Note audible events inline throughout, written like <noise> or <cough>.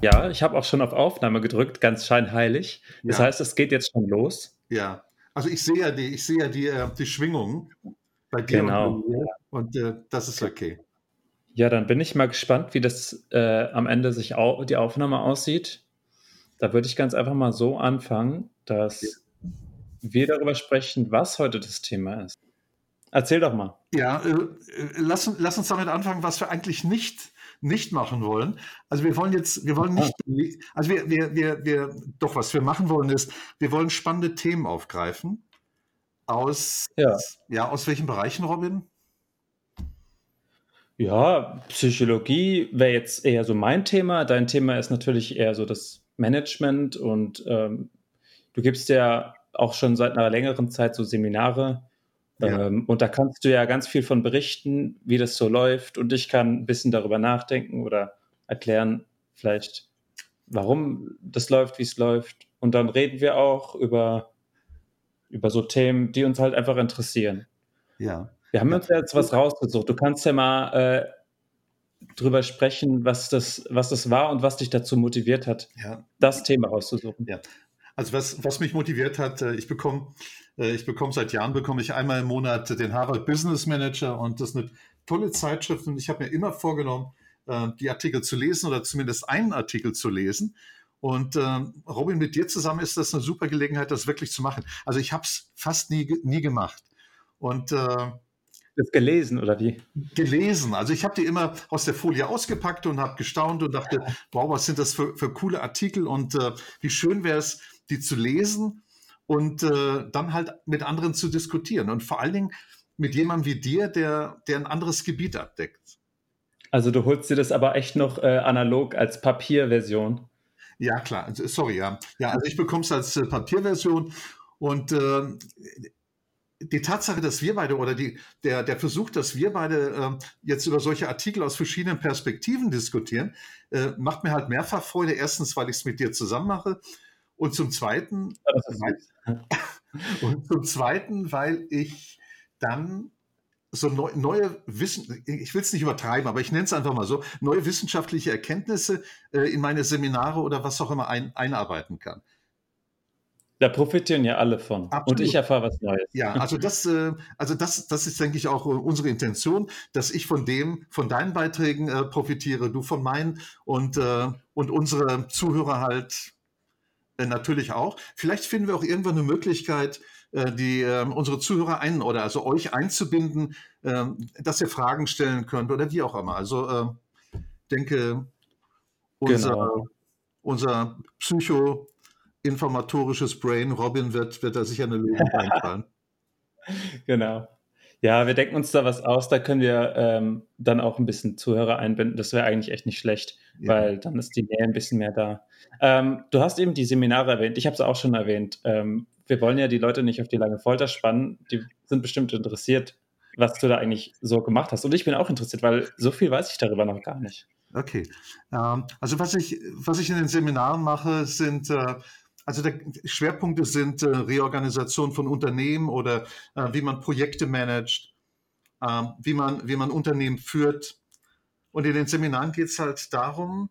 Ja, ich habe auch schon auf Aufnahme gedrückt, ganz scheinheilig. Das Ja. heißt, es geht jetzt schon los. Ja. Also ich sehe ja die, ich sehe ja die, äh, die Schwingungen bei dir Genau. und bei und äh, das ist okay. Ja, dann bin ich mal gespannt, wie das äh, am Ende sich au die Aufnahme aussieht. Da würde ich ganz einfach mal so anfangen, dass wir darüber sprechen, was heute das Thema ist. Erzähl doch mal. Ja, äh, äh, lass, lass uns damit anfangen, was wir eigentlich nicht, nicht machen wollen. Also wir wollen jetzt, wir wollen nicht, also wir, wir, wir, wir, doch was wir machen wollen ist, wir wollen spannende Themen aufgreifen. Aus, Ja. ja, aus welchen Bereichen, Robin? Ja, Psychologie wäre jetzt eher so mein Thema. Dein Thema ist natürlich eher so das Management und ähm, du gibst ja auch schon seit einer längeren Zeit so Seminare. Ja. Ähm, und da kannst du ja ganz viel von berichten, wie das so läuft. Und ich kann ein bisschen darüber nachdenken oder erklären, vielleicht, warum das läuft, wie es läuft. Und dann reden wir auch über, über so Themen, die uns halt einfach interessieren. Ja. Wir haben uns ja jetzt was rausgesucht. Du kannst ja mal äh, drüber sprechen, was das, was das war und was dich dazu motiviert hat, Ja. das Thema rauszusuchen. Ja. Also was, was mich motiviert hat, äh, ich bekomme, ich bekomme seit Jahren bekomme ich einmal im Monat den Harvard Business Manager und das ist eine tolle Zeitschrift und ich habe mir immer vorgenommen, äh, die Artikel zu lesen oder zumindest einen Artikel zu lesen. Und ähm, Robin, mit dir zusammen ist das eine super Gelegenheit, das wirklich zu machen. Also ich habe es fast nie, nie gemacht. Und äh, Das gelesen, oder wie? gelesen. Also ich habe die immer aus der Folie ausgepackt und habe gestaunt und dachte, wow, was sind das für, für coole Artikel und äh, wie schön wäre es, die zu lesen und äh, dann halt mit anderen zu diskutieren und vor allen Dingen mit jemandem wie dir, der, der ein anderes Gebiet abdeckt. Also du holst dir das aber echt noch äh, analog als Papierversion. Ja, klar. Also, Sorry, ja. Ja, also ich bekomme es als äh, Papierversion und äh, die Tatsache, dass wir beide oder die, der, der Versuch, dass wir beide äh, jetzt über solche Artikel aus verschiedenen Perspektiven diskutieren, äh, macht mir halt mehrfach Freude. Erstens, weil ich es mit dir zusammen mache und zum Zweiten, weil, und zum Zweiten, weil ich dann so neu, neue Wissen, ich will es nicht übertreiben, aber ich nenne es einfach mal so, neue wissenschaftliche Erkenntnisse äh, in meine Seminare oder was auch immer ein, einarbeiten kann. Da profitieren ja alle von. Und Absolut. ich erfahre was Neues. Ja, also das, äh, also das, das ist, denke ich, auch äh, unsere Intention, dass ich von dem, von deinen Beiträgen äh, profitiere, du von meinen und, äh, und unsere Zuhörer halt natürlich auch. Vielleicht finden wir auch irgendwann eine Möglichkeit, äh, die äh, unsere Zuhörer ein oder also euch einzubinden, äh, dass ihr Fragen stellen könnt oder wie auch immer. Also äh, denke, unser, Genau. unser psychoinformatorisches Brain, Robin, wird, wird da sicher eine Lösung <laughs> einfallen. Genau. Ja, wir denken uns da was aus, da können wir ähm, dann auch ein bisschen Zuhörer einbinden. Das wäre eigentlich echt nicht schlecht, Ja. weil dann ist die Nähe ein bisschen mehr da. Ähm, du hast eben die Seminare erwähnt, ich habe es auch schon erwähnt. Ähm, wir wollen ja die Leute nicht auf die lange Folter spannen, die sind bestimmt interessiert, was du da eigentlich so gemacht hast. Und ich bin auch interessiert, weil so viel weiß ich darüber noch gar nicht. Okay. Ähm, also was ich, was ich in den Seminaren mache, sind, äh, also der Schwerpunkte sind äh, Reorganisation von Unternehmen oder äh, wie man Projekte managt, ähm, wie, man, wie man Unternehmen führt. Und in den Seminaren geht es halt darum,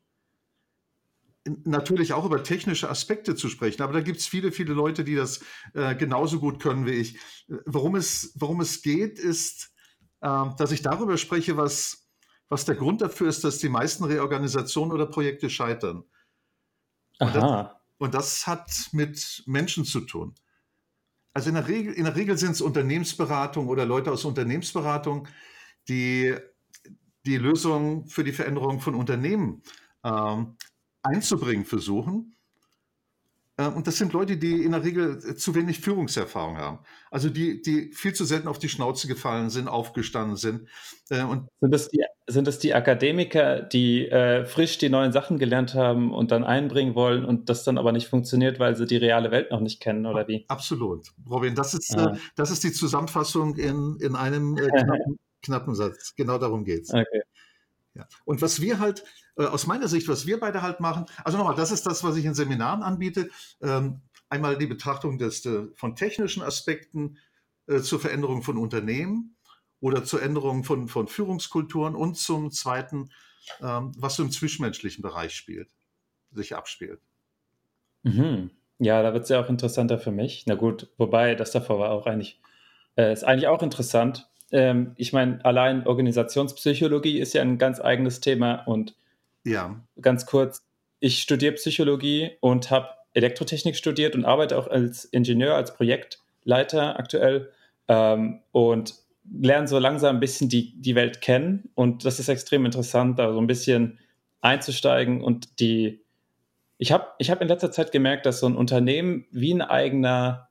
natürlich auch über technische Aspekte zu sprechen, aber da gibt es viele, viele Leute, die das äh, genauso gut können wie ich. Äh, Worum es, worum es geht, ist, äh, dass ich darüber spreche, was, was der Grund dafür ist, dass die meisten Reorganisationen oder Projekte scheitern. Aha. Und das hat mit Menschen zu tun. Also in der Regel, in der Regel sind es Unternehmensberatung oder Leute aus Unternehmensberatung, die die Lösung für die Veränderung von Unternehmen ähm, einzubringen versuchen. Äh, Und das sind Leute, die in der Regel äh, zu wenig Führungserfahrung haben. Also die, die viel zu selten auf die Schnauze gefallen sind, aufgestanden sind. Äh, Und Sind das die, sind das die Akademiker, die äh, frisch die neuen Sachen gelernt haben und dann einbringen wollen und das dann aber nicht funktioniert, weil sie die reale Welt noch nicht kennen, oder wie? absolut, Robin, das ist, Ah. äh, das ist die Zusammenfassung in, in einem äh, knappen, <laughs> knappen Satz. Genau darum geht's. Okay. Ja. Und was wir halt, äh, aus meiner Sicht, was wir beide halt machen, also nochmal, das ist das, was ich in Seminaren anbiete. Ähm, einmal die Betrachtung des, äh, von technischen Aspekten äh, zur Veränderung von Unternehmen oder zur Änderung von, von Führungskulturen und zum zweiten, ähm, was so im zwischenmenschlichen Bereich spielt. sich abspielt. Mhm. Ja, da wird es ja auch interessanter für mich. Na gut, wobei das davor war auch eigentlich, äh, ist eigentlich auch interessant. Ähm, ich meine, allein Organisationspsychologie ist ja ein ganz eigenes Thema und ja. ganz kurz, ich studiere Psychologie und habe Elektrotechnik studiert und arbeite auch als Ingenieur, als Projektleiter aktuell ähm, und lerne so langsam ein bisschen die, die Welt kennen und das ist extrem interessant, da so ein bisschen einzusteigen und die ich habe ich hab in letzter Zeit gemerkt, dass so ein Unternehmen wie ein eigener,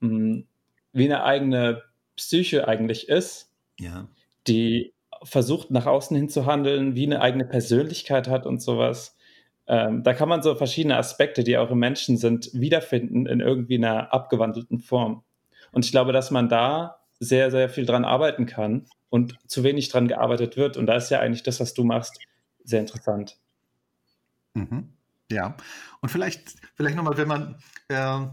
hm, wie eine eigene Psyche eigentlich ist, ja. die versucht nach außen hin zu handeln, wie eine eigene Persönlichkeit hat und sowas. Ähm, da kann man so verschiedene Aspekte, die auch im Menschen sind, wiederfinden in irgendwie einer abgewandelten Form. Und ich glaube, dass man da sehr, sehr viel dran arbeiten kann und zu wenig dran gearbeitet wird. Und da ist ja eigentlich das, was du machst, sehr interessant. Mhm. Ja, und vielleicht, vielleicht nochmal, wenn man, äh,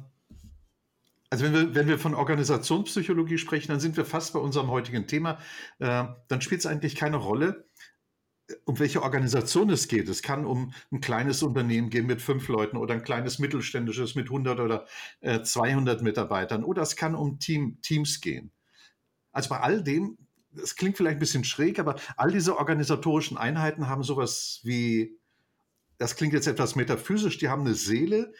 also wenn wir, wenn wir von Organisationspsychologie sprechen, dann sind wir fast bei unserem heutigen Thema. Äh, dann spielt es eigentlich keine Rolle, um welche Organisation es geht. Es kann um ein kleines Unternehmen gehen mit fünf Leuten oder ein kleines mittelständisches mit 100 oder äh, 200 Mitarbeitern oder es kann um Team, Teams gehen. Also bei all dem, es klingt vielleicht ein bisschen schräg, aber all diese organisatorischen Einheiten haben sowas wie das klingt jetzt etwas metaphysisch, die haben eine Seele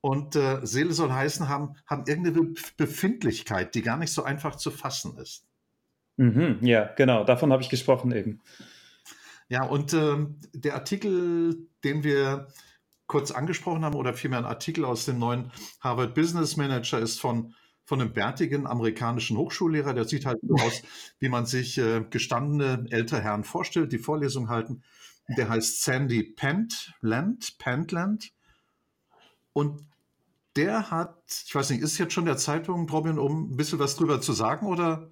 und äh, Seele soll heißen, haben, haben irgendeine Befindlichkeit, die gar nicht so einfach zu fassen ist. Mhm, ja, genau, davon habe ich gesprochen eben. Ja, und äh, der Artikel, den wir kurz angesprochen haben, oder vielmehr ein Artikel aus dem neuen Harvard Business Manager, ist von, von einem bärtigen amerikanischen Hochschullehrer. Der sieht halt so <laughs> aus, wie man sich äh, gestandene ältere Herren vorstellt, die Vorlesung halten. Der heißt Sandy Pentland, Pentland. Und der hat, ich weiß nicht, ist jetzt schon der Zeitpunkt, Robin, um ein bisschen was drüber zu sagen oder?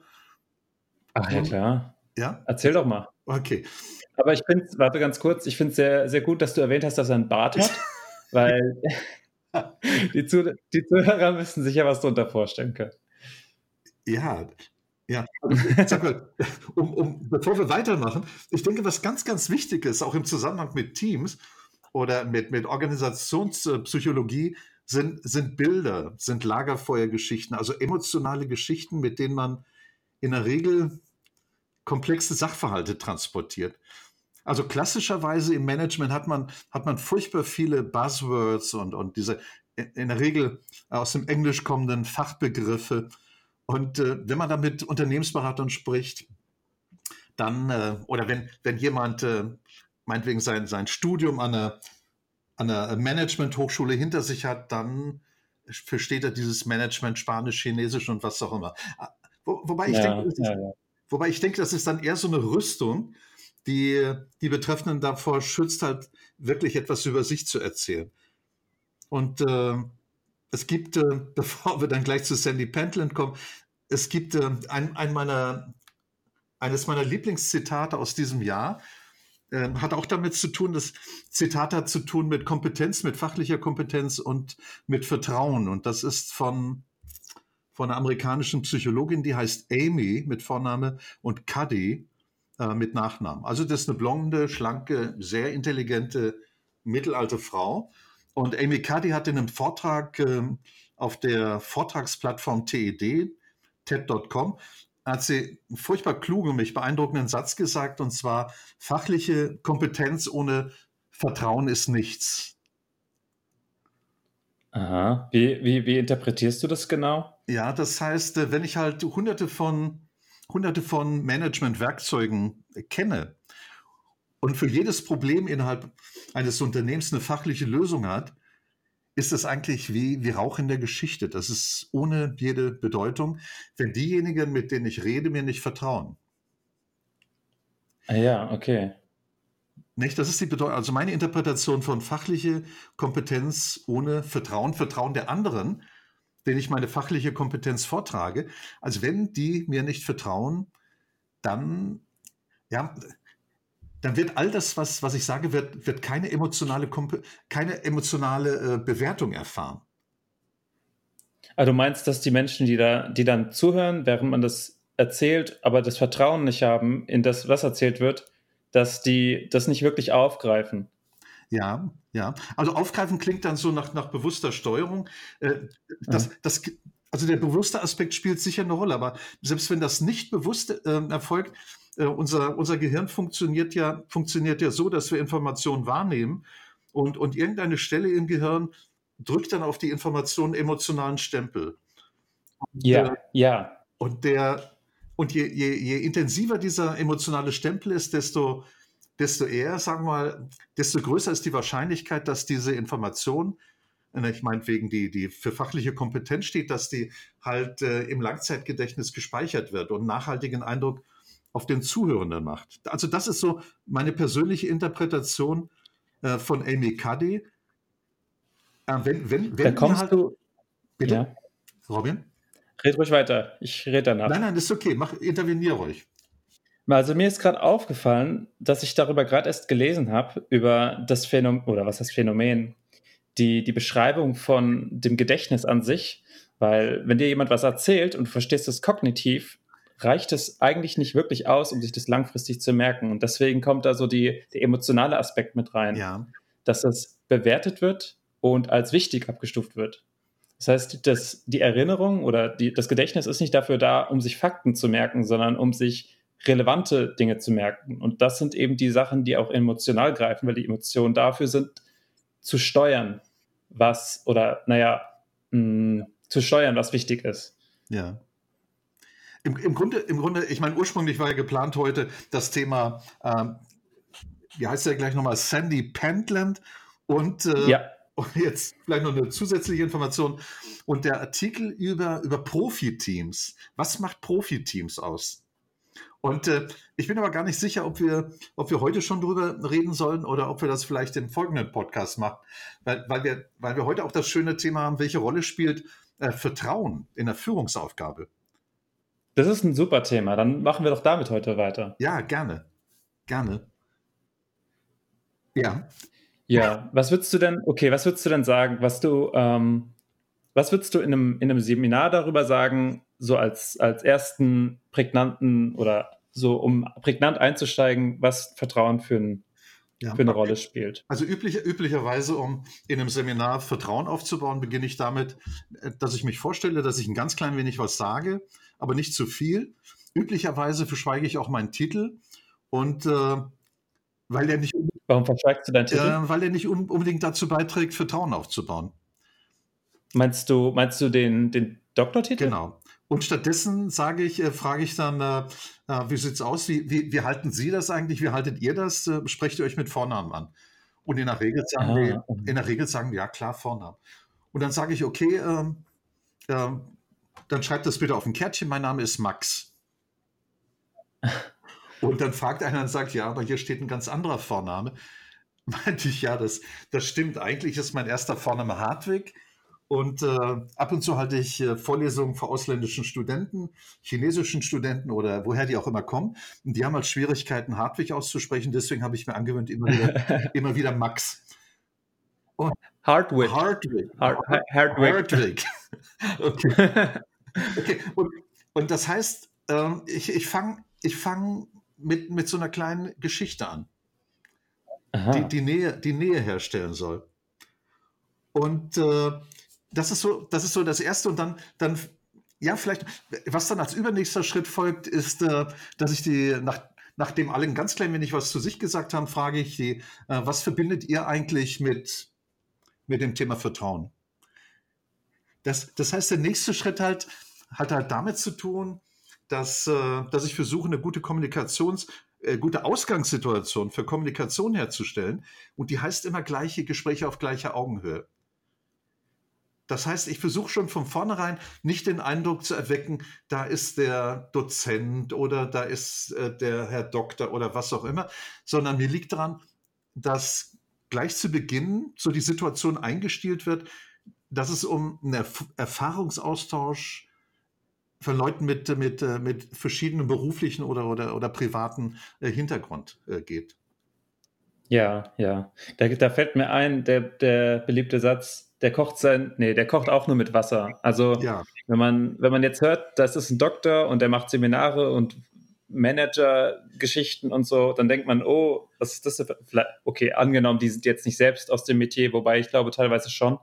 Ach ja, klar. Ja? Erzähl doch mal. Okay. Aber ich finde, warte ganz kurz, ich finde es sehr, sehr gut, dass du erwähnt hast, dass er einen Bart hat, <laughs> weil <laughs> die, Zuh die Zuhörer müssen sich ja was darunter vorstellen können. Ja, ja, sag mal, um, um, bevor wir weitermachen, ich denke, was ganz, ganz wichtig ist, auch im Zusammenhang mit Teams oder mit, mit Organisationspsychologie, sind, sind Bilder, sind Lagerfeuergeschichten, also emotionale Geschichten, mit denen man in der Regel komplexe Sachverhalte transportiert. Also klassischerweise im Management hat man, hat man furchtbar viele Buzzwords und, und diese in der Regel aus dem Englisch kommenden Fachbegriffe und äh, wenn man da mit Unternehmensberatern spricht, dann, äh, oder wenn, wenn jemand äh, meinetwegen sein, sein Studium an einer, an einer Management-Hochschule hinter sich hat, dann versteht er dieses Management Spanisch, Chinesisch und was auch immer. Ah, wo, wobei, ich ja, denke, ja, ja. wobei ich denke, das ist dann eher so eine Rüstung, die die Betreffenden davor schützt, halt wirklich etwas über sich zu erzählen. Und äh, es gibt, äh, <laughs> bevor wir dann gleich zu Sandy Pentland kommen, es gibt äh, ein, ein meiner, eines meiner Lieblingszitate aus diesem Jahr. Äh, hat auch damit zu tun, das Zitat hat zu tun mit Kompetenz, mit fachlicher Kompetenz und mit Vertrauen. Und das ist von, von einer amerikanischen Psychologin, die heißt Amy mit Vorname und Cuddy äh, mit Nachnamen. Also das ist eine blonde, schlanke, sehr intelligente, mittelalte Frau. Und Amy Cuddy hat in einem Vortrag äh, auf der Vortragsplattform TED, TED.com, hat sie einen furchtbar klugen, mich beeindruckenden Satz gesagt, und zwar, fachliche Kompetenz ohne Vertrauen ist nichts. Aha. Wie, wie, wie interpretierst du das genau? Ja, das heißt, äh, wenn ich halt hunderte von, hunderte von Management-Werkzeugen kenne, und für jedes Problem innerhalb eines Unternehmens eine fachliche Lösung hat, ist es eigentlich wie, wie Rauch in der Geschichte. Das ist ohne jede Bedeutung, wenn diejenigen, mit denen ich rede, mir nicht vertrauen. Ah ja, okay. Nicht? Das ist die Bedeutung, also meine Interpretation von fachliche Kompetenz ohne Vertrauen, Vertrauen der anderen, denen ich meine fachliche Kompetenz vortrage. Also wenn die mir nicht vertrauen, dann, ja, dann wird all das, was, was ich sage, wird, wird keine emotionale, keine emotionale äh, Bewertung erfahren. Also du meinst, dass die Menschen, die da, die dann zuhören, während man das erzählt, aber das Vertrauen nicht haben in das, was erzählt wird, dass die das nicht wirklich aufgreifen. Ja, ja. Also aufgreifen klingt dann so nach, nach bewusster Steuerung. Äh, das, das, also der bewusste Aspekt spielt sicher eine Rolle, aber selbst wenn das nicht bewusst äh, erfolgt, äh, unser, unser Gehirn funktioniert ja, funktioniert ja so, dass wir Informationen wahrnehmen und, und irgendeine Stelle im Gehirn drückt dann auf die Information emotionalen Stempel. Und, ja, äh, ja. Und der, und je, je, je intensiver dieser emotionale Stempel ist, desto, desto eher, sagen wir mal, desto größer ist die Wahrscheinlichkeit, dass diese Information, äh, ich meine, wegen die, die für fachliche Kompetenz steht, dass die halt äh, im Langzeitgedächtnis gespeichert wird und nachhaltigen Eindruck auf den Zuhörenden macht. Also das ist so meine persönliche Interpretation äh, von Amy Cuddy. Äh, wenn, wenn, wenn da kommst halt, du. Bitte? Ja. Robin? Red ruhig weiter. Ich rede danach. Nein, nein, ist okay. Mach, interveniere ruhig. Also mir ist gerade aufgefallen, dass ich darüber gerade erst gelesen habe, über das Phänomen, oder was heißt Phänomen, die, die Beschreibung von dem Gedächtnis an sich, weil wenn dir jemand was erzählt und du verstehst es kognitiv, reicht es eigentlich nicht wirklich aus, um sich das langfristig zu merken. Und deswegen kommt da so die, der emotionale Aspekt mit rein, ja. dass es bewertet wird und als wichtig abgestuft wird. Das heißt, das, die Erinnerung oder die, das Gedächtnis ist nicht dafür da, um sich Fakten zu merken, sondern um sich relevante Dinge zu merken. Und das sind eben die Sachen, die auch emotional greifen, weil die Emotionen dafür sind, zu steuern, was oder, naja, mh, zu steuern, was wichtig ist. Ja. Im, im, Grunde, Im Grunde, ich meine, ursprünglich war ja geplant heute das Thema, ähm, wie heißt der gleich nochmal, Sandy Pentland und äh, ja. Und jetzt vielleicht noch eine zusätzliche Information. Und der Artikel über, über Profiteams. Was macht Profiteams aus? Und äh, ich bin aber gar nicht sicher, ob wir, ob wir heute schon drüber reden sollen oder ob wir das vielleicht im folgenden Podcast machen. Weil, weil, wir, weil wir heute auch das schöne Thema haben, welche Rolle spielt äh, Vertrauen in der Führungsaufgabe. Das ist ein super Thema. Dann machen wir doch damit heute weiter. Ja, gerne. Gerne. Ja. Ja, was würdest du denn, okay, was würdest du denn sagen, was du, ähm, was würdest du in einem, in einem Seminar darüber sagen, so als, als ersten prägnanten oder so, um prägnant einzusteigen, was Vertrauen für, ein, ja, für eine Rolle spielt? Also üblich, üblicherweise, um in einem Seminar Vertrauen aufzubauen, beginne ich damit, äh, dass ich mich vorstelle, dass ich ein ganz klein wenig was sage, aber nicht zu viel. Üblicherweise verschweige ich auch meinen Titel und äh, weil der nicht Warum verschweigst du deinen Titel? Äh, weil er nicht un unbedingt dazu beiträgt, Vertrauen aufzubauen. Meinst du, meinst du den, den Doktortitel? Genau. Und stattdessen sage ich, äh, frage ich dann, äh, äh wie sieht es aus? Wie, wie, wie, halten Sie das eigentlich? Wie haltet ihr das? Äh, sprecht ihr euch mit Vornamen an? Und in der Regel sagen Aha. wir, in der Regel sagen wir, ja klar, Vornamen. Und dann sage ich, okay, ähm, ähm, dann schreibt das bitte auf ein Kärtchen, mein Name ist Max. <laughs> Und dann fragt einer und sagt, ja, aber hier steht ein ganz anderer Vorname. <laughs> Meinte ich, ja, das, das stimmt. Eigentlich ist mein erster Vorname Hartwig. Und äh, ab und zu halte ich äh, Vorlesungen vor ausländischen Studenten, chinesischen Studenten oder woher die auch immer kommen. Und die haben halt Schwierigkeiten, Hartwig auszusprechen. Deswegen habe ich mir angewöhnt, immer wieder, <laughs> immer wieder Max. Und Hartwig. Hartwig. Hart, Hartwig. Hartwig. <laughs> okay. okay. Und, und das heißt, äh, ich, ich fange ich fang mit, mit so einer kleinen Geschichte an, die, die, Nähe, die Nähe herstellen soll. Und äh, das, ist so, das ist so das Erste. Und dann, dann, ja, vielleicht, was dann als übernächster Schritt folgt, ist, äh, dass ich die, nach, nachdem alle ein ganz klein wenig was zu sich gesagt haben, frage ich die, äh, was verbindet ihr eigentlich mit, mit dem Thema Vertrauen? Das, das heißt, der nächste Schritt halt, hat halt damit zu tun, dass, äh, dass ich versuche, eine gute Kommunikations, äh, gute Ausgangssituation für Kommunikation herzustellen. Und die heißt immer gleiche Gespräche auf gleicher Augenhöhe. Das heißt, ich versuche schon von vornherein nicht den Eindruck zu erwecken, da ist der Dozent oder da ist äh, der Herr Doktor oder was auch immer, sondern mir liegt daran, dass gleich zu Beginn so die Situation eingestielt wird, dass es um einen Erf Erfahrungsaustausch von Leuten mit, mit, äh, mit verschiedenen beruflichen oder, oder, oder privaten äh, Hintergrund äh, geht. Ja, ja. Da, da fällt mir ein, der, der beliebte Satz, der kocht sein, nee, der kocht auch nur mit Wasser. Also ja. wenn man, wenn man jetzt hört, das ist ein Doktor und der macht Seminare und Manager-Geschichten und so, dann denkt man, oh, was ist das? Okay, angenommen, die sind jetzt nicht selbst aus dem Metier, wobei ich glaube teilweise schon.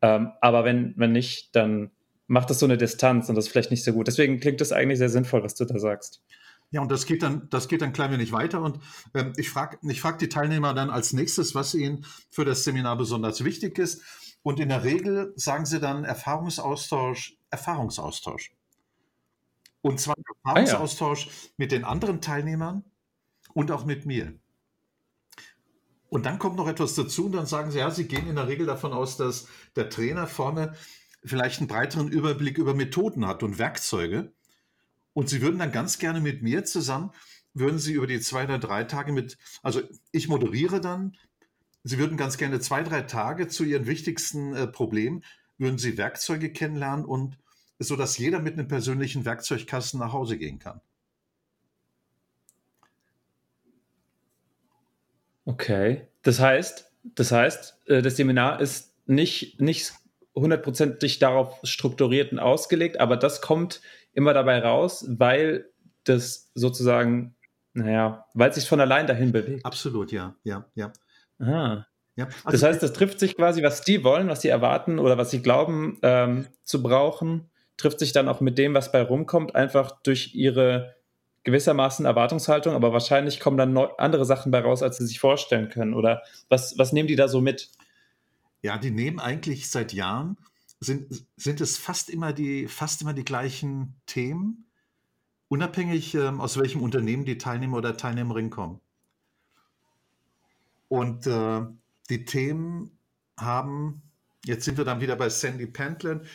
Ähm, aber wenn, wenn nicht, dann macht das so eine Distanz und das ist vielleicht nicht so gut. Deswegen klingt das eigentlich sehr sinnvoll, was du da sagst. Ja, und das geht dann, das geht dann klein wenig weiter. Und ähm, ich frage ich frag die Teilnehmer dann als nächstes, was ihnen für das Seminar besonders wichtig ist. Und in der Regel sagen sie dann Erfahrungsaustausch, Erfahrungsaustausch. Und zwar Erfahrungsaustausch ah, ja. mit den anderen Teilnehmern und auch mit mir. Und dann kommt noch etwas dazu und dann sagen sie, ja, sie gehen in der Regel davon aus, dass der Trainer vorne vielleicht einen breiteren Überblick über Methoden hat und Werkzeuge. Und sie würden dann ganz gerne mit mir zusammen, würden sie über die zwei oder drei Tage mit, also ich moderiere dann, sie würden ganz gerne zwei, drei Tage zu ihren wichtigsten äh, Problemen, würden sie Werkzeuge kennenlernen und so dass jeder mit einem persönlichen Werkzeugkasten nach Hause gehen kann. Okay. Das heißt, das heißt, äh, das Seminar ist nicht, nicht hundertprozentig darauf strukturiert und ausgelegt, aber das kommt immer dabei raus, weil das sozusagen, naja, weil es sich von allein dahin bewegt. Absolut, ja, ja, ja. Ah. Ja, also das heißt, das trifft sich quasi, was die wollen, was sie erwarten oder was sie glauben ähm, zu brauchen, trifft sich dann auch mit dem, was bei rumkommt, einfach durch ihre gewissermaßen Erwartungshaltung, aber wahrscheinlich kommen dann andere Sachen bei raus, als sie sich vorstellen können. Oder was, was nehmen die da so mit? Ja, die nehmen eigentlich seit Jahren, sind, sind es fast immer, die, fast immer die gleichen Themen, unabhängig ähm, aus welchem Unternehmen die Teilnehmer oder Teilnehmerin kommen. Und äh, die Themen haben, jetzt sind wir dann wieder bei Sandy Pentland,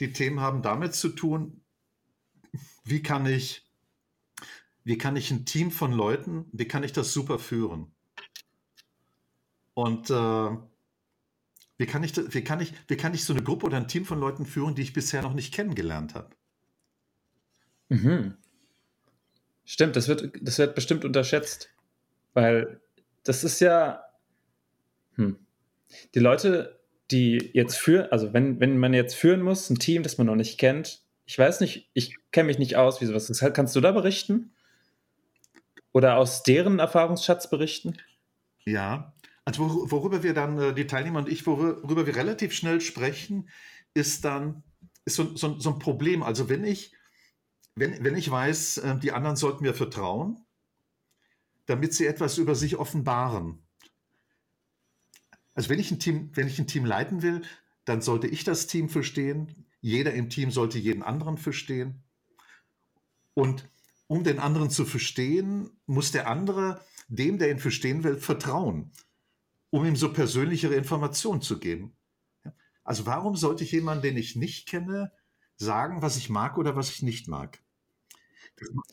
die Themen haben damit zu tun, wie kann ich, wie kann ich ein Team von Leuten, wie kann ich das super führen? Und äh, wie kann, ich, wie, kann ich, wie kann ich so eine Gruppe oder ein Team von Leuten führen, die ich bisher noch nicht kennengelernt habe? Mhm. Stimmt, das wird, das wird bestimmt unterschätzt, weil das ist ja, hm. die Leute die jetzt führen, also wenn, wenn man jetzt führen muss, ein Team, das man noch nicht kennt, ich weiß nicht, ich kenne mich nicht aus, wie sowas ist. Kannst du da berichten? Oder aus deren Erfahrungsschatz berichten? Ja, also worüber wir dann, äh, die Teilnehmer und ich, worüber wir relativ schnell sprechen, ist dann ist so, so, so ein Problem. Also wenn ich, wenn, wenn ich weiß, äh, die anderen sollten mir vertrauen, damit sie etwas über sich offenbaren, also wenn ich ein Team, wenn ich ein Team leiten will, dann sollte ich das Team verstehen. Jeder im Team sollte jeden anderen verstehen. Und um den anderen zu verstehen, muss der andere dem, der ihn verstehen will, vertrauen, um ihm so persönlichere Informationen zu geben. Also warum sollte ich jemanden, den ich nicht kenne, sagen, was ich mag oder was ich nicht mag?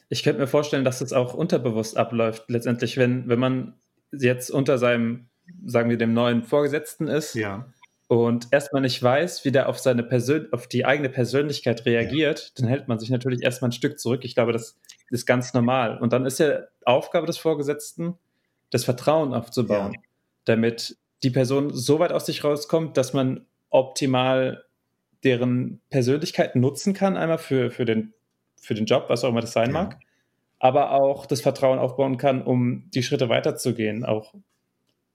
Ich könnte mir vorstellen, dass das auch unterbewusst abläuft, letztendlich, wenn, wenn man jetzt unter seinem sagen wir, dem neuen Vorgesetzten ist ja. und erstmal nicht weiß, wie der auf seine Persön auf die eigene Persönlichkeit reagiert, ja. dann hält man sich natürlich erstmal ein Stück zurück. Ich glaube, das ist ganz normal. Und dann ist ja Aufgabe des Vorgesetzten, das Vertrauen aufzubauen, ja. damit die Person so weit aus sich rauskommt, dass man optimal deren Persönlichkeit nutzen kann, einmal für, für, den, für den Job, was auch immer das sein mag, aber auch das Vertrauen aufbauen kann, um die Schritte weiterzugehen, auch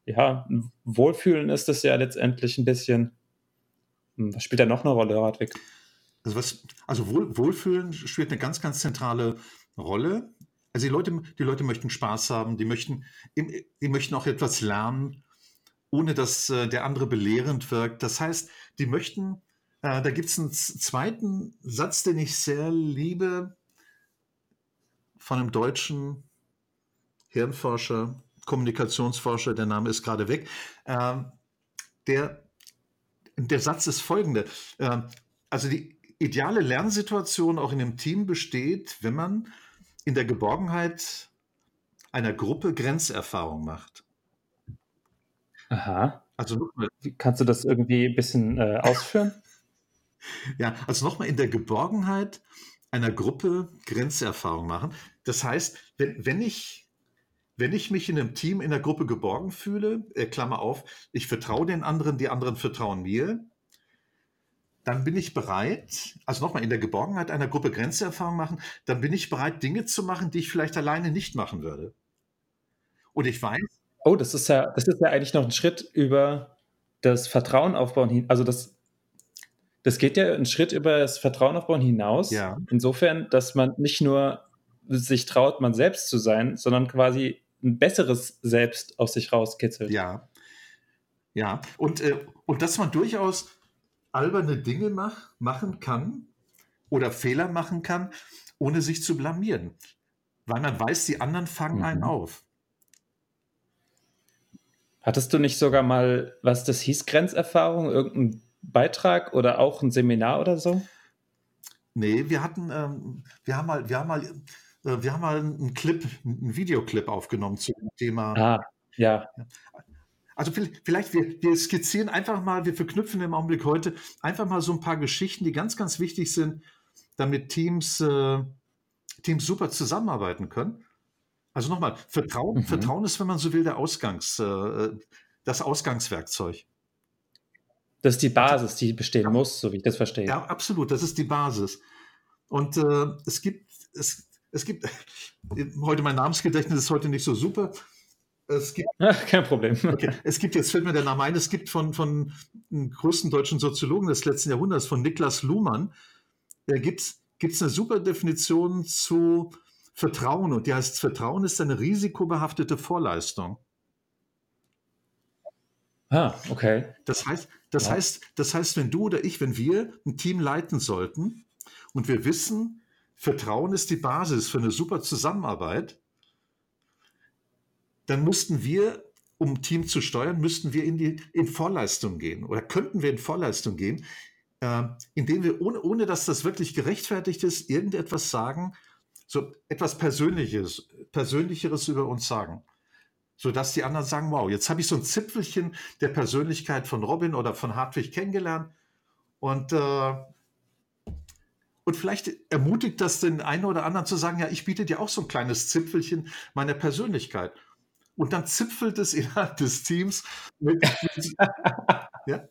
ja, Wohlfühlen ist es ja letztendlich ein bisschen. Hm, was spielt da noch eine Rolle, Radwig? Also, was, also Wohl, Wohlfühlen spielt eine ganz, ganz zentrale Rolle. Also die Leute, die Leute möchten Spaß haben, die möchten, die möchten auch etwas lernen, ohne dass äh, der andere belehrend wirkt. Das heißt, die möchten, äh, da gibt es einen zweiten Satz, den ich sehr liebe, von einem deutschen Hirnforscher, Kommunikationsforscher, der Name ist gerade weg, äh, der, der Satz ist folgende. Äh, also die ideale Lernsituation auch in einem Team besteht, wenn man in der Geborgenheit einer Gruppe Grenzerfahrung macht. Aha. Also kannst du das irgendwie ein bisschen äh, ausführen? Ja, also nochmal in der Geborgenheit einer Gruppe Grenzerfahrung machen. Das heißt, wenn, wenn ich wenn ich mich in einem Team, in der Gruppe geborgen fühle, äh, Klammer auf, ich vertraue den anderen, die anderen vertrauen mir, dann bin ich bereit, also nochmal in der Geborgenheit einer Gruppe Grenzerfahrung machen, dann bin ich bereit, Dinge zu machen, die ich vielleicht alleine nicht machen würde. Und ich weiß. Oh, das ist ja, das ist ja eigentlich noch ein Schritt über das Vertrauen aufbauen hin. Also das, das geht ja einen Schritt über das Vertrauen aufbauen hinaus. Ja. Insofern, dass man nicht nur sich traut, man selbst zu sein, sondern quasi ein besseres Selbst aus sich rauskitzelt. Ja. Ja. Und, äh, und dass man durchaus alberne Dinge mach, machen kann oder Fehler machen kann, ohne sich zu blamieren. Weil man weiß, die anderen fangen mhm. einen auf. Hattest du nicht sogar mal, was das hieß, Grenzerfahrung, irgendeinen Beitrag oder auch ein Seminar oder so? Nee, wir hatten, ähm, wir haben mal, wir haben mal, äh, wir haben mal einen Clip, einen Videoclip aufgenommen zu dem Thema. Ah, ja. Also vielleicht, wir, wir skizzieren einfach mal, wir verknüpfen im Augenblick heute einfach mal so ein paar Geschichten, die ganz, ganz wichtig sind, damit Teams, äh, Teams super zusammenarbeiten können. Also nochmal, Vertrauen, mhm. Vertrauen ist, wenn man so will, der Ausgangs, äh, das Ausgangswerkzeug. Das ist die Basis, die bestehen ja. muss, so wie ich das verstehe. Ja, absolut, das ist die Basis. Und äh, es gibt, es, es gibt, <laughs> heute mein Namensgedächtnis ist heute nicht so super, es gibt, <laughs> Ach, kein Problem. Okay, es gibt, jetzt fällt mir der Name ein, es gibt von, von einem größten deutschen Soziologen des letzten Jahrhunderts, von Niklas Luhmann, da gibt es eine super Definition zu Vertrauen und die heißt, Vertrauen ist eine risikobehaftete Vorleistung. Ah, okay. Das heißt, das, ja. heißt, das heißt, wenn du oder ich, wenn wir ein Team leiten sollten und wir wissen, Vertrauen ist die Basis für eine super Zusammenarbeit, dann müssten wir, um ein Team zu steuern, müssten wir in, die, in Vorleistung gehen oder könnten wir in Vorleistung gehen, äh, indem wir, ohne, ohne dass das wirklich gerechtfertigt ist, irgendetwas sagen, so etwas Persönliches, Persönlicheres über uns sagen. Sodass die anderen sagen, wow, jetzt habe ich so ein Zipfelchen der Persönlichkeit von Robin oder von Hartwig kennengelernt und äh, und vielleicht ermutigt das den einen oder anderen zu sagen, ja, ich biete dir auch so ein kleines Zipfelchen meiner Persönlichkeit und dann zipfelt es <laughs> innerhalb des Teams mit, mit <laughs> ja?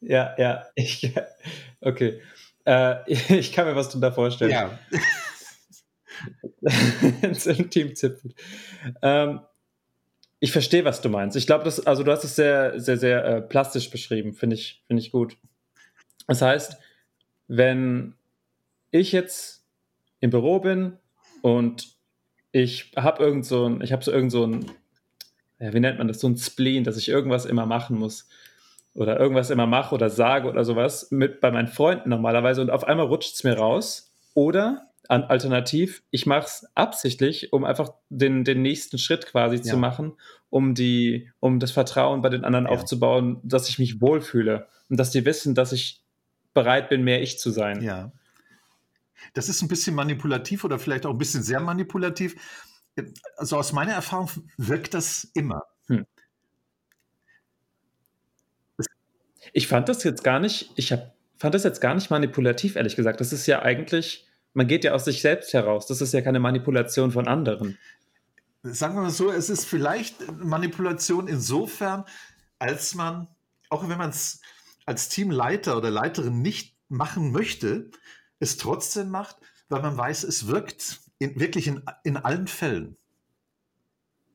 ja, ja, ich, <laughs> okay. Äh, ich kann mir was drunter vorstellen. Ja. Im Team zipfelt. Ähm, ich verstehe, was du meinst. Ich glaube, das, also du hast es sehr, sehr, sehr äh, plastisch beschrieben, finde ich, finde ich gut. Das heißt, wenn ich jetzt im Büro bin und ich habe irgend so ein, ich habe so irgend so ein, ja, wie nennt man das, so ein Spleen, dass ich irgendwas immer machen muss oder irgendwas immer mache oder sage oder sowas mit bei meinen Freunden normalerweise und auf einmal rutscht es mir raus oder an, alternativ, ich mache es absichtlich, um einfach den, den nächsten Schritt quasi ja. zu machen, um die, um das Vertrauen bei den anderen ja. aufzubauen, dass ich mich wohlfühle und dass die wissen, dass ich bereit bin, mehr ich zu sein. Ja. Das ist ein bisschen manipulativ oder vielleicht auch ein bisschen sehr manipulativ. Also aus meiner Erfahrung wirkt das immer. Hm. Ich fand das jetzt gar nicht, ich hab, fand das jetzt gar nicht manipulativ, ehrlich gesagt. Das ist ja eigentlich, man geht ja aus sich selbst heraus. Das ist ja keine Manipulation von anderen. Sagen wir mal so, es ist vielleicht Manipulation insofern, als man, auch wenn man es als Teamleiter oder Leiterin nicht machen möchte, es trotzdem macht, weil man weiß, es wirkt in, wirklich in, in allen Fällen.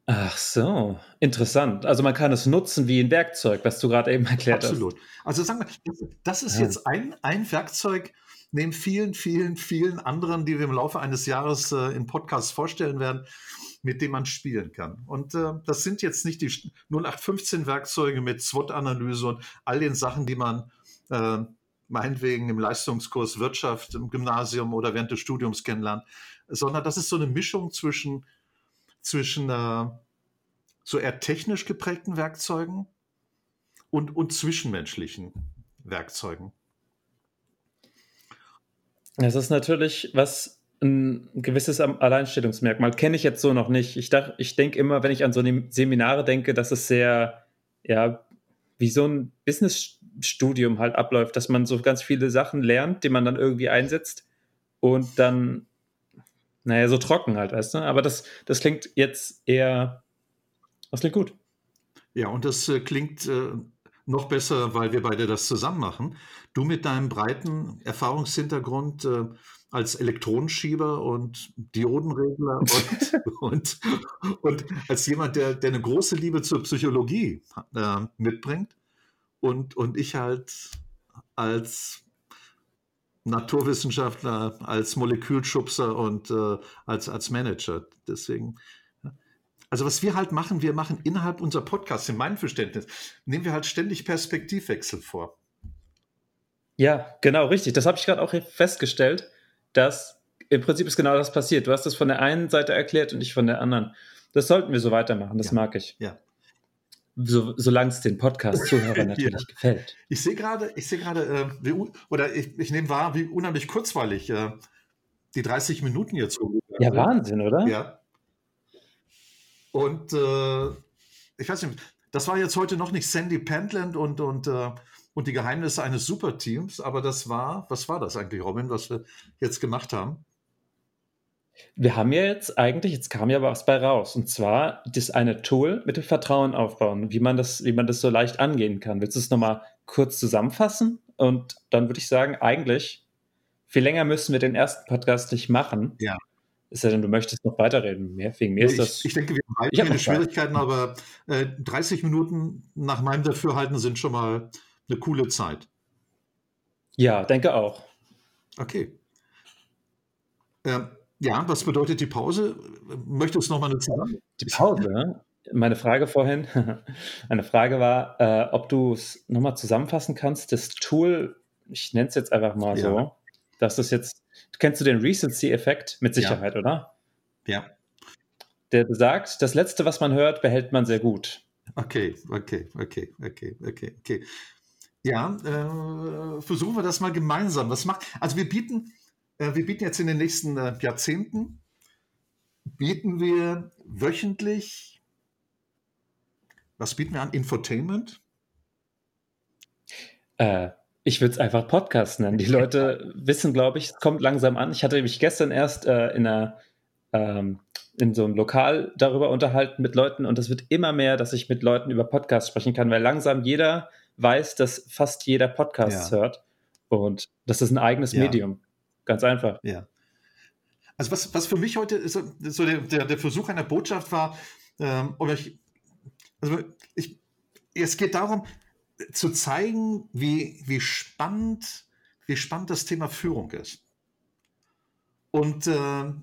Ach so, interessant. Also man kann es nutzen wie ein Werkzeug, was du gerade eben erklärt Absolut. hast. Absolut. Also sagen wir, das ist ja. jetzt ein, ein Werkzeug neben vielen, vielen, vielen anderen, die wir im Laufe eines Jahres äh, in Podcasts vorstellen werden, mit dem man spielen kann. Und äh, das sind jetzt nicht die 0815 Werkzeuge mit SWOT-Analyse und all den Sachen, die man äh, meinetwegen im Leistungskurs Wirtschaft im Gymnasium oder während des Studiums kennenlernen, sondern das ist so eine Mischung zwischen, zwischen äh, so eher technisch geprägten Werkzeugen und, und zwischenmenschlichen Werkzeugen. Das ist natürlich was ein gewisses Alleinstellungsmerkmal. Kenne ich jetzt so noch nicht. Ich, ich denke immer, wenn ich an so Seminare denke, dass es sehr ja, wie so ein Business-Studium halt abläuft, dass man so ganz viele Sachen lernt, die man dann irgendwie einsetzt und dann, naja, so trocken halt, weißt du? Aber das, das klingt jetzt eher, das klingt gut. Ja, und das äh, klingt äh, noch besser, weil wir beide das zusammen machen. Du mit deinem breiten Erfahrungshintergrund äh, als Elektronenschieber und Diodenregler <laughs> und, und, und, als jemand, der, der eine große Liebe zur Psychologie äh, mitbringt und, und ich halt als Naturwissenschaftler, als Molekülschubser und äh, als, als Manager. Deswegen also was wir halt machen, wir machen innerhalb unserer Podcasts, in meinem Verständnis, nehmen wir halt ständig Perspektivwechsel vor. Ja, genau, richtig. Das habe ich gerade auch festgestellt, dass im Prinzip ist genau das passiert. Du hast das von der einen Seite erklärt und ich von der anderen. Das sollten wir so weitermachen, das ja. mag ich. Ja. So, solange es den Podcast-Zuhörern <laughs> natürlich ja. gefällt. Ich sehe gerade, ich sehe gerade, äh, oder ich, ich nehme wahr, wie unheimlich kurzweilig äh, die 30 Minuten jetzt so. Ja, Wahnsinn, oder? Ja. Und äh, ich weiß nicht, das war jetzt heute noch nicht Sandy Pentland und, und, äh, und die Geheimnisse eines Superteams, aber das war, was war das eigentlich, Robin, was wir jetzt gemacht haben? Wir haben ja jetzt eigentlich, jetzt kam ja was bei raus, und zwar das eine Tool mit dem Vertrauen aufbauen, wie man das, wie man das so leicht angehen kann. Willst du es nochmal kurz zusammenfassen? Und dann würde ich sagen, eigentlich, viel länger müssen wir den ersten Podcast nicht machen. Ja. Es sei denn, du möchtest noch weiterreden. Mehr, wegen mir ist das. Ich, ich denke, wir haben keine Schwierigkeiten, aber äh, 30 Minuten nach meinem Dafürhalten sind schon mal eine coole Zeit. Ja, denke auch. Okay. Ähm, ja, was bedeutet die Pause? Möchtest du noch mal eine Zeit? Die Pause? Meine Frage vorhin, <laughs> eine Frage war, äh, ob du es nochmal zusammenfassen kannst, das Tool, ich nenne es jetzt einfach mal ja. so, dass das jetzt Kennst du den Recency-Effekt? Mit Sicherheit, ja. oder? Ja. Der besagt, das Letzte, was man hört, behält man sehr gut. Okay, okay, okay, okay, okay, okay. Ja, äh, versuchen wir das mal gemeinsam. Was macht, also wir bieten, äh, wir bieten jetzt in den nächsten äh, Jahrzehnten, bieten wir wöchentlich, was bieten wir an? Infotainment? Äh, ich würde es einfach Podcast nennen. Die Leute <laughs> wissen, glaube ich, es kommt langsam an. Ich hatte mich gestern erst äh, in, einer, ähm, in so einem Lokal darüber unterhalten mit Leuten und es wird immer mehr, dass ich mit Leuten über Podcasts sprechen kann, weil langsam jeder weiß, dass fast jeder Podcasts ja. hört und das ist ein eigenes ja. Medium. Ganz einfach. Ja. Also was, was für mich heute so, so der, der, der, Versuch einer Botschaft war, ähm, oder ich, also ich, es geht darum, zu zeigen, wie, wie, spannend, wie spannend das Thema Führung ist. Und äh,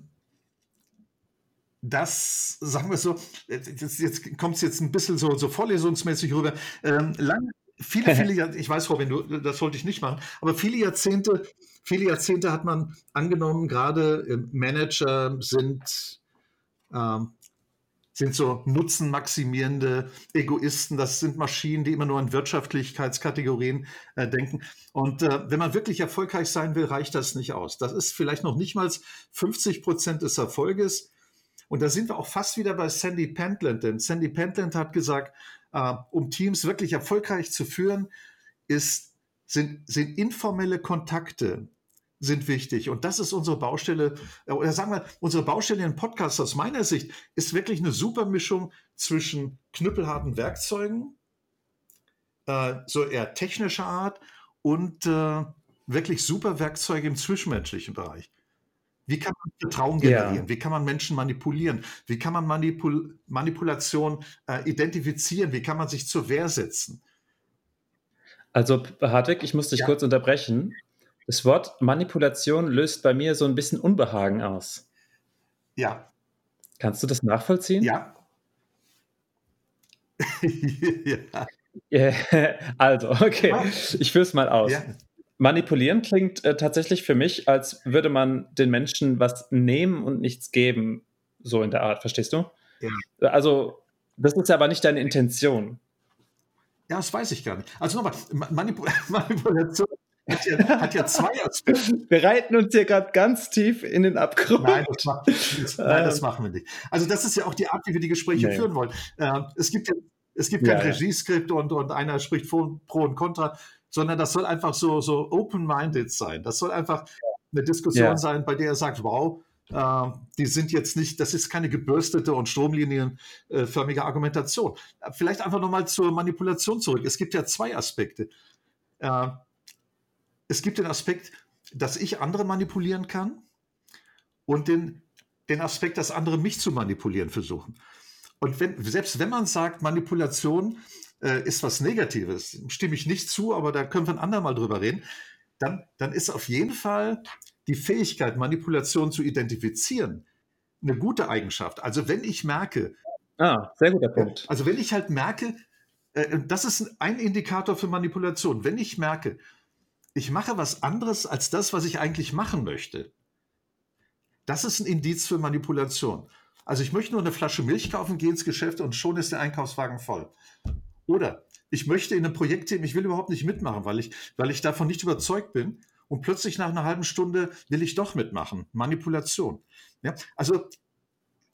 das, sagen wir so, jetzt, jetzt kommt es jetzt ein bisschen so, so vorlesungsmäßig rüber. Ähm, lang, viele, <laughs> viele Jahrzehnte, ich weiß, Robin, du, das wollte ich nicht machen, aber viele Jahrzehnte, viele Jahrzehnte hat man angenommen, gerade äh, Manager sind ähm, sind so nutzenmaximierende Egoisten, das sind Maschinen, die immer nur an Wirtschaftlichkeitskategorien äh, denken. Und äh, wenn man wirklich erfolgreich sein will, reicht das nicht aus. Das ist vielleicht noch nicht mal 50 Prozent des Erfolges. Und da sind wir auch fast wieder bei Sandy Pentland, denn Sandy Pentland hat gesagt, äh, um Teams wirklich erfolgreich zu führen, ist, sind, sind informelle Kontakte, sind wichtig. Und das ist unsere Baustelle, äh, oder sagen wir, unsere Baustelle im Podcast aus meiner Sicht ist wirklich eine super Mischung zwischen knüppelharten Werkzeugen, äh, so eher technischer Art und äh, wirklich super Werkzeuge im zwischenmenschlichen Bereich. Wie kann man Vertrauen generieren? Ja. Wie kann man Menschen manipulieren? Wie kann man Manipul Manipulation äh, identifizieren? Wie kann man sich zur Wehr setzen? Also, Hartwig, ich muss dich ja. kurz unterbrechen. Das Wort Manipulation löst bei mir so ein bisschen Unbehagen aus. Ja. Kannst du das nachvollziehen? Ja. <laughs> <laughs> ja. Also, okay, ich führe es mal aus. Ja. Manipulieren klingt äh, tatsächlich für mich, als würde man den Menschen was nehmen und nichts geben, so in der Art, verstehst du? Ja. Also, das ist aber nicht deine Intention. Ja, das weiß ich gar nicht. Also nochmal, Manipul <laughs> Manipulation hat ja, hat ja zwei <laughs> Aspekte. Wir reiten uns hier gerade ganz tief in den Abgrund. Nein das, macht, das, nein, das ähm. machen wir nicht. Also das ist ja auch die Art, wie wir die Gespräche nee. führen wollen. Äh, es gibt ja es gibt kein ja, Regieskript und, und einer spricht pro, pro und contra, sondern das soll einfach so, so open-minded sein. Das soll einfach eine Diskussion ja. sein, bei der er sagt, wow, äh, die sind jetzt nicht, das ist keine gebürstete und stromlinienförmige Argumentation. Vielleicht einfach nochmal zur Manipulation zurück. Es gibt ja zwei Aspekte. Äh, es gibt den Aspekt, dass ich andere manipulieren kann und den, den Aspekt, dass andere mich zu manipulieren versuchen. Und wenn, selbst wenn man sagt, Manipulation äh, ist was Negatives, stimme ich nicht zu, aber da können wir ein andermal drüber reden, dann, dann ist auf jeden Fall die Fähigkeit, Manipulation zu identifizieren, eine gute Eigenschaft. Also wenn ich merke, ah, sehr guter Punkt. Also wenn ich halt merke, äh, das ist ein Indikator für Manipulation. Wenn ich merke, ich mache was anderes als das, was ich eigentlich machen möchte, das ist ein Indiz für Manipulation. Also ich möchte nur eine Flasche Milch kaufen, gehe ins Geschäft und schon ist der Einkaufswagen voll. Oder ich möchte in einem Projekt Projektteam, ich will überhaupt nicht mitmachen, weil ich, weil ich davon nicht überzeugt bin. Und plötzlich nach einer halben Stunde will ich doch mitmachen. Manipulation. Ja, also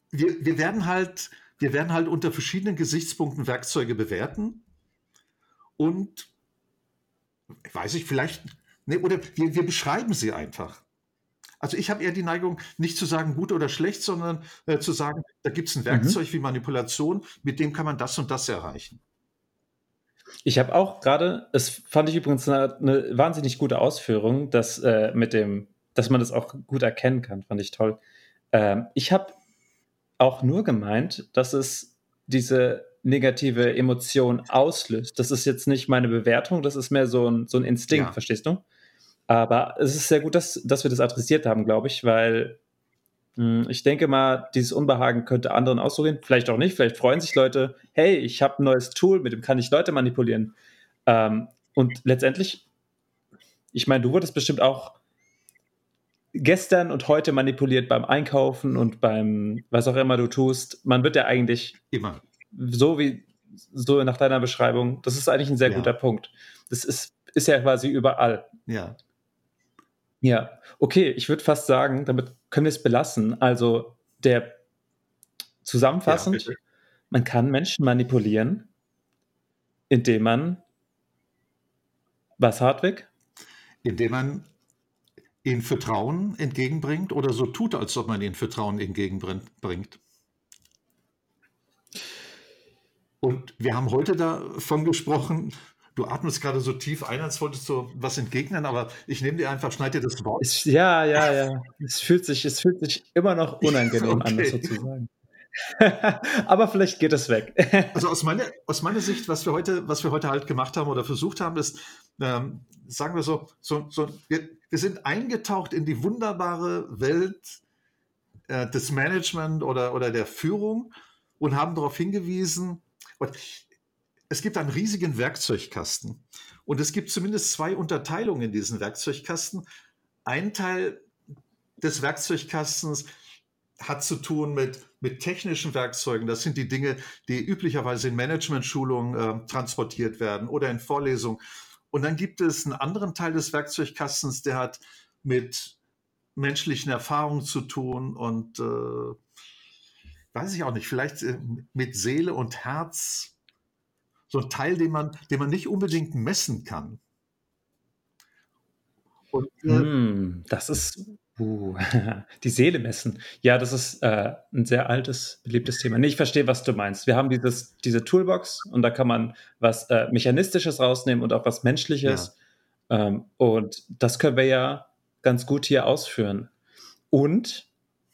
wir, wir, werden halt, wir werden halt unter verschiedenen Gesichtspunkten Werkzeuge bewerten. Und weiß ich, vielleicht, nee, oder wir, wir beschreiben sie einfach. Also ich habe eher die Neigung, nicht zu sagen gut oder schlecht, sondern äh, zu sagen, da gibt es ein mhm. Werkzeug mhm. wie Manipulation, mit dem kann man das und das erreichen. Ich habe auch gerade, es fand ich übrigens eine, eine wahnsinnig gute Ausführung, dass äh, mit dem, dass man das auch gut erkennen kann, fand ich toll. Ähm, ich habe auch nur gemeint, dass es diese negative Emotion auslöst. Das ist jetzt nicht meine Bewertung, das ist mehr so ein, so ein Instinkt, ja. verstehst du? Aber es ist sehr gut, dass, dass wir das adressiert haben, glaube ich, weil hm, ich denke mal, dieses Unbehagen könnte anderen ausprobieren. Vielleicht auch nicht. Vielleicht freuen sich Leute, hey, ich habe ein neues Tool, mit dem kann ich Leute manipulieren. Ähm, und letztendlich, ich meine, du wurdest bestimmt auch gestern und heute manipuliert beim Einkaufen und beim, was auch immer du tust. Man wird ja eigentlich immer so wie so nach deiner Beschreibung. Das ist eigentlich ein sehr ja. guter Punkt. Das ist, ist ja quasi überall. Ja. Ja, okay, ich würde fast sagen, damit können wir es belassen. Also der zusammenfassend, ja, man kann Menschen manipulieren, indem man was, Hartwig? Indem man ihnen Vertrauen entgegenbringt oder so tut, als ob man ihnen Vertrauen entgegenbringt. Und wir haben heute davon gesprochen, Du atmest gerade so tief ein, als wolltest du was entgegnen, aber ich nehme dir einfach, schneide dir das Wort. Es, ja, ja, ja. Es fühlt sich, es fühlt sich immer noch <laughs> unangenehm okay. an, das sozusagen. <laughs> aber vielleicht geht es weg. <laughs> also aus meiner, aus meiner Sicht, was wir heute, was wir heute halt gemacht haben oder versucht haben, ist, ähm, sagen wir so, so, so wir, wir, sind eingetaucht in die wunderbare Welt äh, des Management oder, oder der Führung und haben darauf hingewiesen, es gibt einen riesigen Werkzeugkasten und es gibt zumindest zwei Unterteilungen in diesem Werkzeugkasten. Ein Teil des Werkzeugkastens hat zu tun mit, mit technischen Werkzeugen. Das sind die Dinge, die üblicherweise in Management-Schulungen äh, transportiert werden oder in Vorlesungen. Und dann gibt es einen anderen Teil des Werkzeugkastens, der hat mit menschlichen Erfahrungen zu tun und äh, weiß ich auch nicht, vielleicht äh, mit Seele und Herz so ein Teil, den man, den man nicht unbedingt messen kann. Und, mm, das ist uh, <laughs> die Seele messen. Ja, das ist äh, ein sehr altes, beliebtes Thema. Nee, ich verstehe, was du meinst. Wir haben dieses, diese Toolbox und da kann man was äh, Mechanistisches rausnehmen und auch was Menschliches. Ja. Ähm, und das können wir ja ganz gut hier ausführen. Und,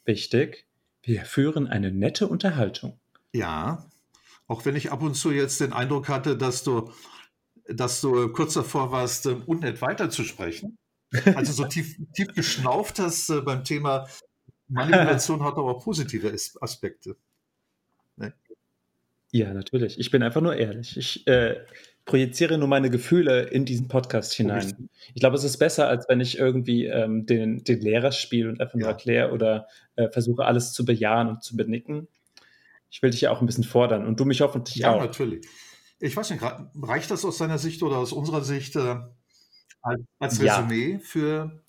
wichtig, wir führen eine nette Unterhaltung. Ja, auch wenn ich ab und zu jetzt den Eindruck hatte, dass du, dass du kurz davor warst, ähm, unnett weiterzusprechen. Also so <laughs> tief, tief geschnauft hast äh, beim Thema Manipulation hat aber positive Aspekte. Ne? Ja, natürlich. Ich bin einfach nur ehrlich. Ich äh, projiziere nur meine Gefühle in diesen Podcast hinein. Ich glaube, es ist besser, als wenn ich irgendwie ähm, den, den Lehrer spiele und einfach nur ja. erkläre oder äh, versuche, alles zu bejahen und zu benicken ich will dich ja auch ein bisschen fordern und du mich hoffentlich ja, auch. Ja, natürlich. Ich weiß nicht, reicht das aus deiner Sicht oder aus unserer Sicht äh, als Resümee ja. für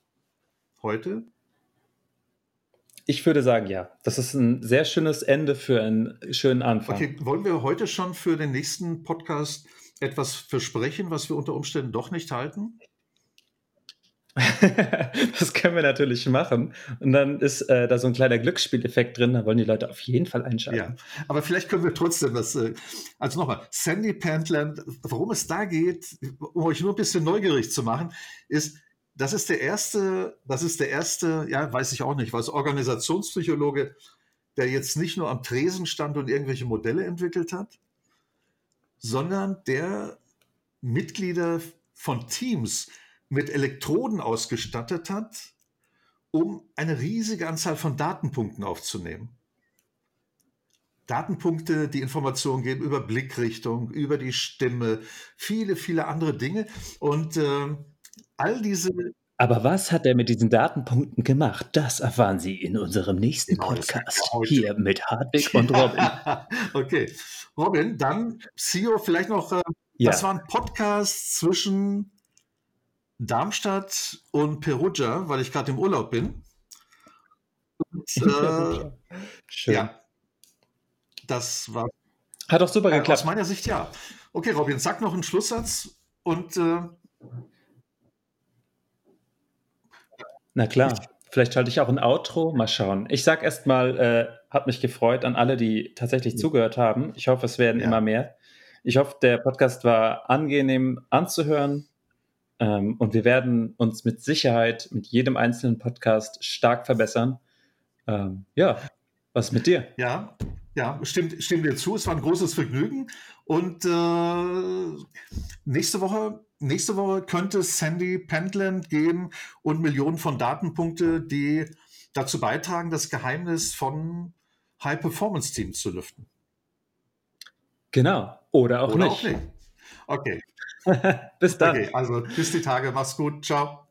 heute? Ich würde sagen, ja. Das ist ein sehr schönes Ende für einen schönen Anfang. Okay, wollen wir heute schon für den nächsten Podcast etwas versprechen, was wir unter Umständen doch nicht halten? <laughs> das können wir natürlich machen. Und dann ist äh, da so ein kleiner Glücksspieleffekt drin, da wollen die Leute auf jeden Fall einschalten. Ja, aber vielleicht können wir trotzdem das, äh, also nochmal, Sandy Pentland, worum es da geht, um euch nur ein bisschen neugierig zu machen, ist, das ist der erste, das ist der erste, ja, weiß ich auch nicht, was Organisationspsychologe, der jetzt nicht nur am Tresen stand und irgendwelche Modelle entwickelt hat, sondern der Mitglieder von Teams mit Elektroden ausgestattet hat, um eine riesige Anzahl von Datenpunkten aufzunehmen. Datenpunkte, die Informationen geben über Blickrichtung, über die Stimme, viele, viele andere Dinge. Und äh, all diese. Aber was hat er mit diesen Datenpunkten gemacht? Das erfahren Sie in unserem nächsten genau, Podcast. Hier mit Hartwig und <laughs> Robin. okay. Robin, dann CEO, vielleicht noch, äh, ja. das war ein Podcast zwischen Darmstadt und Perugia, weil ich gerade im Urlaub bin. Und, <laughs> äh, Schön. Ja, das war. Hat auch super geklappt. Aus meiner Sicht ja. Okay, Robin, sag noch einen Schlusssatz und. Äh, Na klar, vielleicht schalte ich auch ein Outro. Mal schauen. Ich sag erstmal, äh, hat mich gefreut an alle, die tatsächlich ja. zugehört haben. Ich hoffe, es werden ja. immer mehr. Ich hoffe, der Podcast war angenehm anzuhören. Ähm, und wir werden uns mit Sicherheit mit jedem einzelnen Podcast stark verbessern. Ähm, ja, was mit dir? Ja, ja, stimmt, stimmt dir zu. Es war ein großes Vergnügen. Und äh, nächste Woche, nächste Woche könnte Sandy Pentland geben und Millionen von Datenpunkte, die dazu beitragen, das Geheimnis von High-Performance-Teams zu lüften. Genau. Oder auch Oder nicht. Auch nicht. Okay. <laughs> bis dann. Okay, also bis die Tage. Mach's gut. Ciao.